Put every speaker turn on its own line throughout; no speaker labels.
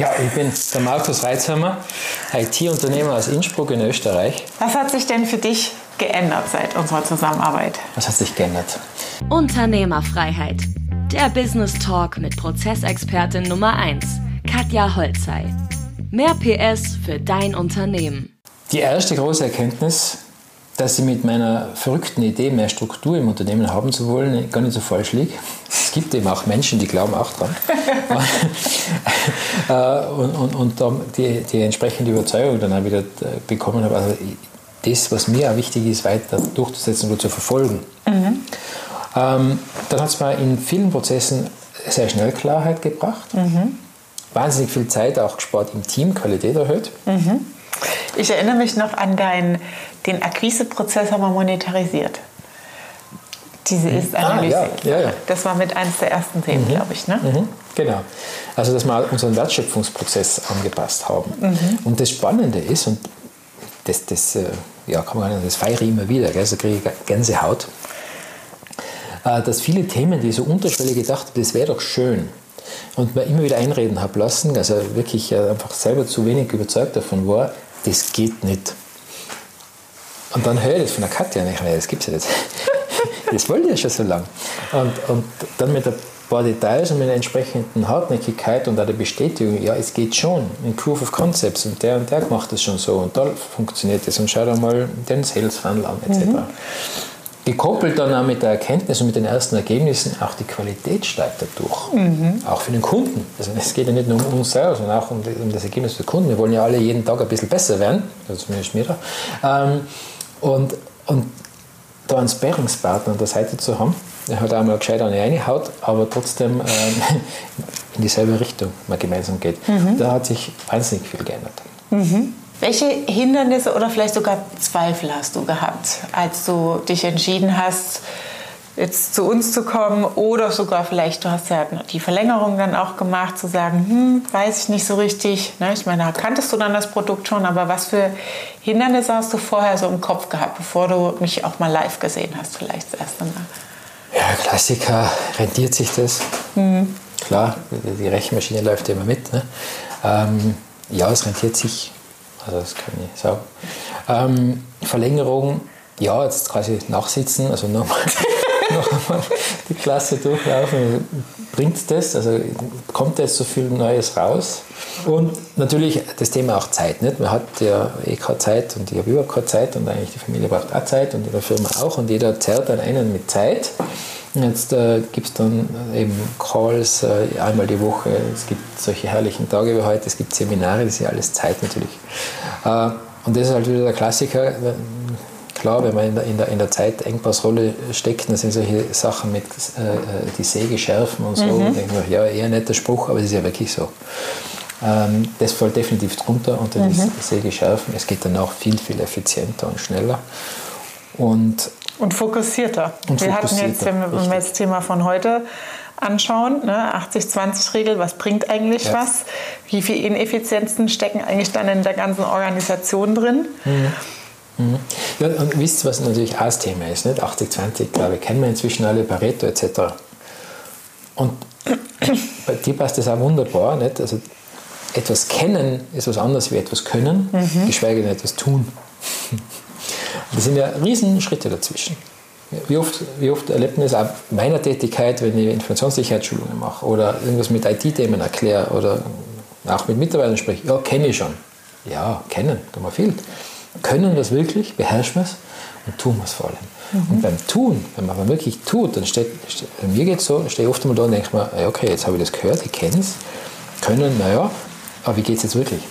Ja, ich bin der Markus Reitzhammer, IT-Unternehmer aus Innsbruck in Österreich.
Was hat sich denn für dich geändert seit unserer Zusammenarbeit?
Was hat sich geändert?
Unternehmerfreiheit. Der Business Talk mit Prozessexpertin Nummer 1, Katja Holzei. Mehr PS für dein Unternehmen.
Die erste große Erkenntnis, dass ich mit meiner verrückten Idee, mehr Struktur im Unternehmen haben zu wollen, gar nicht so falsch liege. Es gibt eben auch Menschen, die glauben auch dran. Äh, und, und, und dann die, die entsprechende Überzeugung dann auch wieder äh, bekommen habe, also das, was mir auch wichtig ist, weiter durchzusetzen oder zu verfolgen. Mhm. Ähm, dann hat es mir in vielen Prozessen sehr schnell Klarheit gebracht, mhm. wahnsinnig viel Zeit auch gespart im Team, Qualität erhöht.
Mhm. Ich erinnere mich noch an deinen, den Akquiseprozess haben wir monetarisiert. Diese mhm. Ist-Analyse. Ah, ja, ja, ja. Das war mit eines der ersten Themen, mhm. glaube ich. Ne?
Mhm. Genau. Also, dass wir unseren Wertschöpfungsprozess angepasst haben. Mhm. Und das Spannende ist, und das, das äh, ja, kann man das feiere ich immer wieder, gell, so kriege ich Gänsehaut, äh, dass viele Themen, die so unterschwellig gedacht haben, das wäre doch schön, und mir immer wieder einreden habe lassen, also wirklich äh, einfach selber zu wenig überzeugt davon war, das geht nicht. Und dann höre ich das von der Katja nicht mehr, das gibt es ja nicht. Das wollte ich ja schon so lange. Und, und dann mit ein paar Details und mit einer entsprechenden Hartnäckigkeit und auch der Bestätigung, ja, es geht schon, in Proof of Concepts und der und der macht das schon so und da funktioniert das und schau dir mal den Sales Funnel an, etc. Mhm. Gekoppelt dann auch mit der Erkenntnis und mit den ersten Ergebnissen, auch die Qualität steigt dadurch. Mhm. Auch für den Kunden. Also es geht ja nicht nur um uns selber, sondern auch um, das Ergebnis der Kunden. Wir wollen ja alle jeden Tag ein bisschen besser werden, also zumindest mir da. Ähm, und, und da einen Sparringspartner an der Seite zu haben, der hat einmal gescheit eine reingehaut, aber trotzdem ähm, in dieselbe Richtung man gemeinsam geht. Mhm. Da hat sich wahnsinnig viel geändert.
Mhm. Welche Hindernisse oder vielleicht sogar Zweifel hast du gehabt, als du dich entschieden hast, jetzt zu uns zu kommen oder sogar vielleicht, du hast ja die Verlängerung dann auch gemacht, zu sagen, hm, weiß ich nicht so richtig. Ne? Ich meine, da kanntest du dann das Produkt schon, aber was für Hindernisse hast du vorher so im Kopf gehabt, bevor du mich auch mal live gesehen hast, vielleicht das erste Mal?
Ja, Klassiker, rentiert sich das? Mhm. Klar, die Rechenmaschine läuft immer mit. Ne? Ähm, ja, es rentiert sich also das kann ich sagen. Ähm, Verlängerung, ja, jetzt quasi nachsitzen, also nochmal noch die Klasse durchlaufen. Bringt das? Also kommt jetzt so viel Neues raus? Und natürlich das Thema auch Zeit. Nicht? Man hat ja eh keine Zeit und ich habe überhaupt keine Zeit und eigentlich die Familie braucht auch Zeit und in der Firma auch und jeder zerrt an einen mit Zeit. Jetzt äh, gibt es dann eben Calls äh, einmal die Woche. Es gibt solche herrlichen Tage wie heute. Es gibt Seminare, das ist ja alles Zeit natürlich. Äh, und das ist halt wieder der Klassiker. Klar, wenn man in der, in der, in der Zeitengpassrolle steckt, dann sind solche Sachen mit äh, die Säge schärfen und so. Mhm. Und denkt man, ja, eher ein netter Spruch, aber es ist ja wirklich so. Ähm, das fällt definitiv drunter unter mhm. die Säge schärfen. Es geht dann auch viel, viel effizienter und schneller. Und
und fokussierter. Und wir hatten jetzt, wenn wir, das Thema von heute anschauen, ne, 80-20-Regel, was bringt eigentlich ja. was? Wie viele Ineffizienzen stecken eigentlich dann in der ganzen Organisation drin?
Mhm. Mhm. Ja, und wisst ihr, was natürlich auch das Thema ist? 80-20, glaube ich, kennen wir inzwischen alle, Pareto etc. Und bei dir passt das auch wunderbar. Nicht? Also, etwas kennen ist was anderes wie etwas können, mhm. geschweige denn etwas tun. Das sind ja riesen Schritte dazwischen. Wie oft, wie oft erlebt man es auch meiner Tätigkeit, wenn ich Informationssicherheitsschulungen mache oder irgendwas mit IT-Themen erkläre oder auch mit Mitarbeitern spreche? Ja, kenne ich schon. Ja, kennen, da mal viel. Können wir es wirklich, beherrschen wir es und tun wir es vor allem. Mhm. Und beim Tun, wenn man wirklich tut, dann steht, steht mir geht es so, stehe ich oft einmal da und denke mir, okay, jetzt habe ich das gehört, ich kenne es, können, naja, aber wie geht es jetzt wirklich?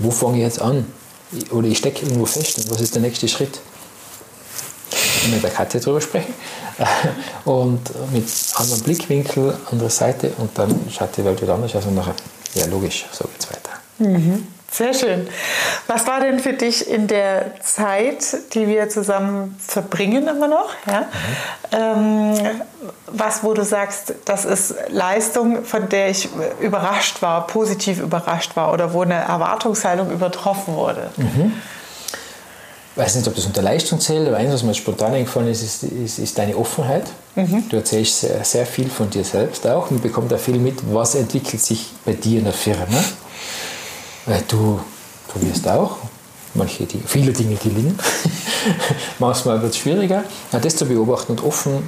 Wo fange ich jetzt an? Oder ich stecke irgendwo fest und was ist der nächste Schritt? Mit der Katja drüber sprechen und mit anderen Blickwinkel, andere Seite und dann schaut die Welt wieder anders aus und nachher, ja logisch, so geht's weiter.
Mhm. Sehr schön. Was war denn für dich in der Zeit, die wir zusammen verbringen immer noch, ja? Mhm. Ähm, was, wo du sagst, das ist Leistung, von der ich überrascht war, positiv überrascht war oder wo eine Erwartungshaltung übertroffen wurde?
Mhm weiß nicht, ob das unter Leistung zählt, aber eines, was mir spontan eingefallen ist, ist, ist, ist deine Offenheit. Mhm. Du erzählst sehr, sehr, viel von dir selbst auch und bekommst auch viel mit, was entwickelt sich bei dir in der Firma. Weil du probierst auch, manche, die, viele Dinge gelingen, manchmal wird es schwieriger. Ja, das zu beobachten und offen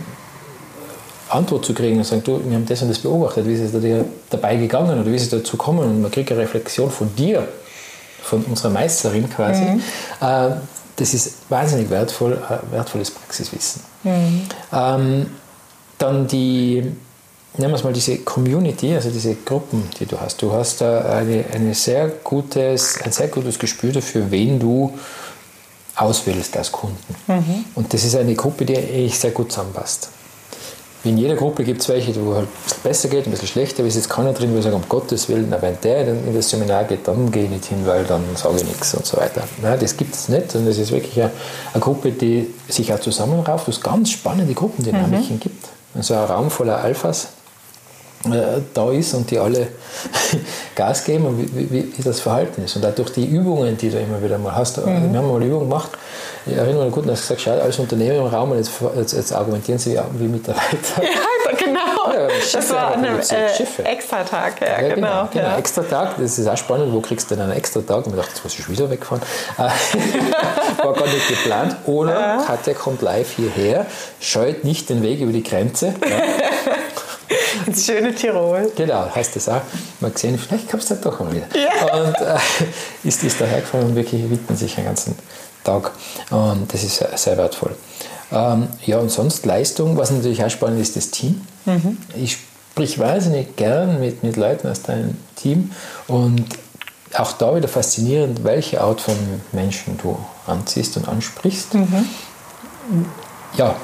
Antwort zu kriegen und sagen, du, wir haben das und das beobachtet, wie ist es dir dabei gegangen oder wie ist es dazu gekommen und man kriegt eine Reflexion von dir, von unserer Meisterin quasi. Mhm. Äh, das ist wahnsinnig wertvoll, äh, wertvolles Praxiswissen. Mhm. Ähm, dann die, nennen wir es mal diese Community, also diese Gruppen, die du hast. Du hast da eine, eine sehr gutes, ein sehr gutes Gespür dafür, wen du auswählst als Kunden. Mhm. Und das ist eine Gruppe, die eigentlich sehr gut zusammenpasst. Wie in jeder Gruppe gibt es welche, wo halt ein bisschen besser geht, ein bisschen schlechter. Aber ist jetzt keiner drin, wo ich sage, um Gottes Willen, na, wenn der in das Seminar geht, dann gehe ich nicht hin, weil dann sage ich nichts und so weiter. Nein, das gibt es nicht. Und es ist wirklich eine, eine, Gruppe, die sich auch zusammenrauft, wo es ganz spannende Gruppendynamiken mhm. gibt. Also ein Raum voller Alphas da ist und die alle Gas geben und wie, wie, wie, das Verhalten ist. Und auch durch die Übungen, die du immer wieder mal hast, mhm. wir haben mal eine Übung gemacht, ich erinnere mich gut, dass gesagt schau, als Unternehmer im Raum und jetzt, jetzt, jetzt argumentieren sie wie Mitarbeiter.
Ja, genau. Ja, das war an einem äh, Extratag. Ja, ja, genau. genau,
genau. Ja. Extratag, das ist auch spannend, wo kriegst du denn einen Extratag? Und ich dachte, jetzt muss ich wieder wegfahren. Äh, war gar nicht geplant. Oder ja. Katja kommt live hierher, scheut nicht den Weg über die Grenze.
Ins schöne Tirol.
Genau, heißt das auch. Mal gesehen, vielleicht kommst du doch mal wieder. Ja. Und äh, ist, ist da hergefahren und wirklich widmen sich den ganzen Tag. Und das ist sehr, sehr wertvoll. Ähm, ja, und sonst Leistung, was natürlich auch spannend ist, das Team. Mhm. Ich sprich wahnsinnig gern mit, mit Leuten aus deinem Team und auch da wieder faszinierend, welche Art von Menschen du anziehst und ansprichst. Mhm. Ja,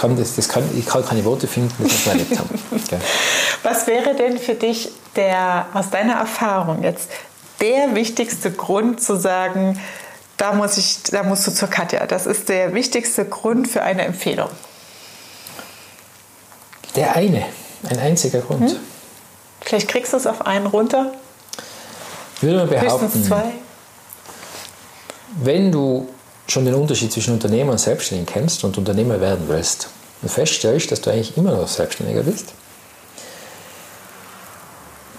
kann das, das kann, ich kann keine Worte finden, das man erlebt haben. Okay.
Was wäre denn für dich der, aus deiner Erfahrung jetzt der wichtigste Grund zu sagen, da, muss ich, da musst du zur Katja. Das ist der wichtigste Grund für eine Empfehlung.
Der eine, ein einziger Grund. Hm?
Vielleicht kriegst du es auf einen runter.
Ich würde mal behaupten, Höchstens zwei. wenn du schon den Unterschied zwischen Unternehmer und Selbstständigen kennst und Unternehmer werden willst und feststellst, dass du eigentlich immer noch Selbstständiger bist,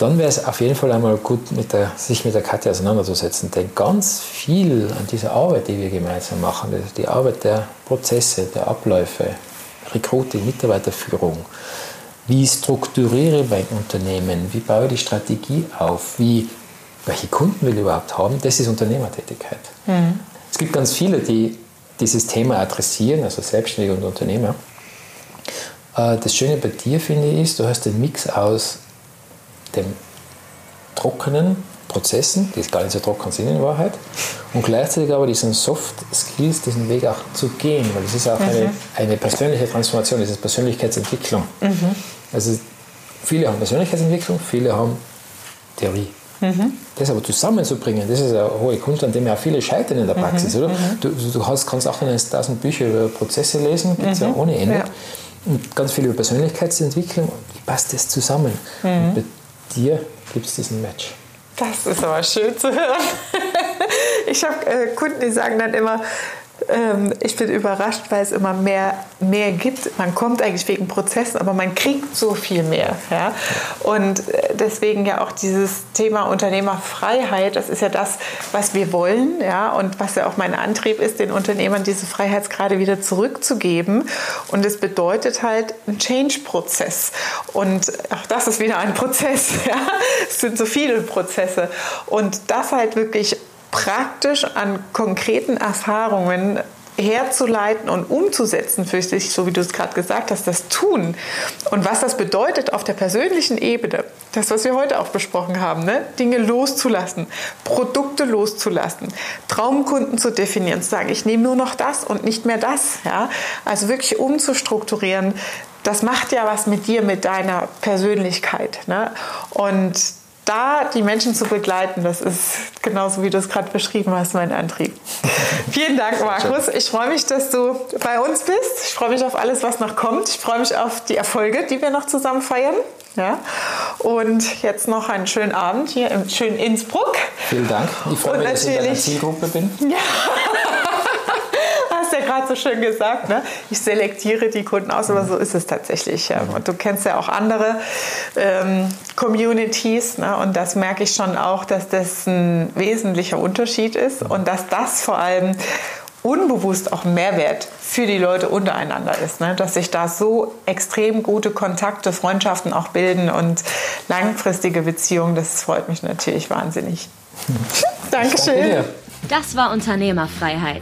dann wäre es auf jeden Fall einmal gut, mit der, sich mit der Katja auseinanderzusetzen. Denn ganz viel an dieser Arbeit, die wir gemeinsam machen, die Arbeit der Prozesse, der Abläufe, Recruiting, Mitarbeiterführung, wie strukturiere ich mein Unternehmen, wie baue ich die Strategie auf, wie, welche Kunden will ich überhaupt haben, das ist Unternehmertätigkeit. Mhm. Es gibt ganz viele, die dieses Thema adressieren, also Selbstständige und Unternehmer. Äh, das Schöne bei dir, finde ich, ist, du hast den Mix aus den trockenen Prozessen, die gar nicht so trocken sind in Wahrheit, und gleichzeitig aber diesen Soft Skills, diesen Weg auch zu gehen, weil es ist auch mhm. eine, eine persönliche Transformation, es ist Persönlichkeitsentwicklung. Mhm. Also viele haben Persönlichkeitsentwicklung, viele haben Theorie. Mhm. Das aber zusammenzubringen, das ist eine hohe Kunst, an dem ja viele scheitern in der mhm. Praxis. Oder? Mhm. Du, du hast, kannst 800.000 Bücher über Prozesse lesen, gibt es ja mhm. ohne Ende. Ja. Und ganz viel über Persönlichkeitsentwicklung. Wie passt das zusammen? Und dir gibt es diesen Match.
Das ist aber schön zu hören. Ich habe äh, Kunden, die sagen dann immer, ähm, ich bin überrascht, weil es immer mehr, mehr gibt. Man kommt eigentlich wegen Prozessen, aber man kriegt so viel mehr. Ja? Und äh, deswegen ja auch dieses Thema Unternehmerfreiheit, das ist ja das, was wir wollen ja? und was ja auch mein Antrieb ist, den Unternehmern diese Freiheitsgrade wieder zurückzugeben. Und es bedeutet halt ein Change-Prozess. Und auch das ist wieder ein Prozess. Ja? Es sind so viele Prozesse. Und das halt wirklich praktisch an konkreten Erfahrungen herzuleiten und umzusetzen für sich, so wie du es gerade gesagt hast, das tun. Und was das bedeutet auf der persönlichen Ebene, das, was wir heute auch besprochen haben, ne? Dinge loszulassen, Produkte loszulassen, Traumkunden zu definieren, zu sagen, ich nehme nur noch das und nicht mehr das. Ja? Also wirklich umzustrukturieren, das macht ja was mit dir, mit deiner Persönlichkeit. Ne? Und da die Menschen zu begleiten, das ist genauso wie du es gerade beschrieben hast, mein Antrieb. Vielen Dank, Markus. Ich freue mich, dass du bei uns bist. Ich freue mich auf alles, was noch kommt. Ich freue mich auf die Erfolge, die wir noch zusammen feiern. Ja? Und jetzt noch einen schönen Abend hier im schönen Innsbruck.
Vielen Dank. Ich freue mich, dass ich in deiner Zielgruppe bin. Ja.
Ja gerade so schön gesagt, ne? ich selektiere die Kunden aus, aber so ist es tatsächlich. Und du kennst ja auch andere ähm, Communities ne? und das merke ich schon auch, dass das ein wesentlicher Unterschied ist und dass das vor allem unbewusst auch Mehrwert für die Leute untereinander ist. Ne? Dass sich da so extrem gute Kontakte, Freundschaften auch bilden und langfristige Beziehungen, das freut mich natürlich wahnsinnig. Dankeschön.
Das war Unternehmerfreiheit.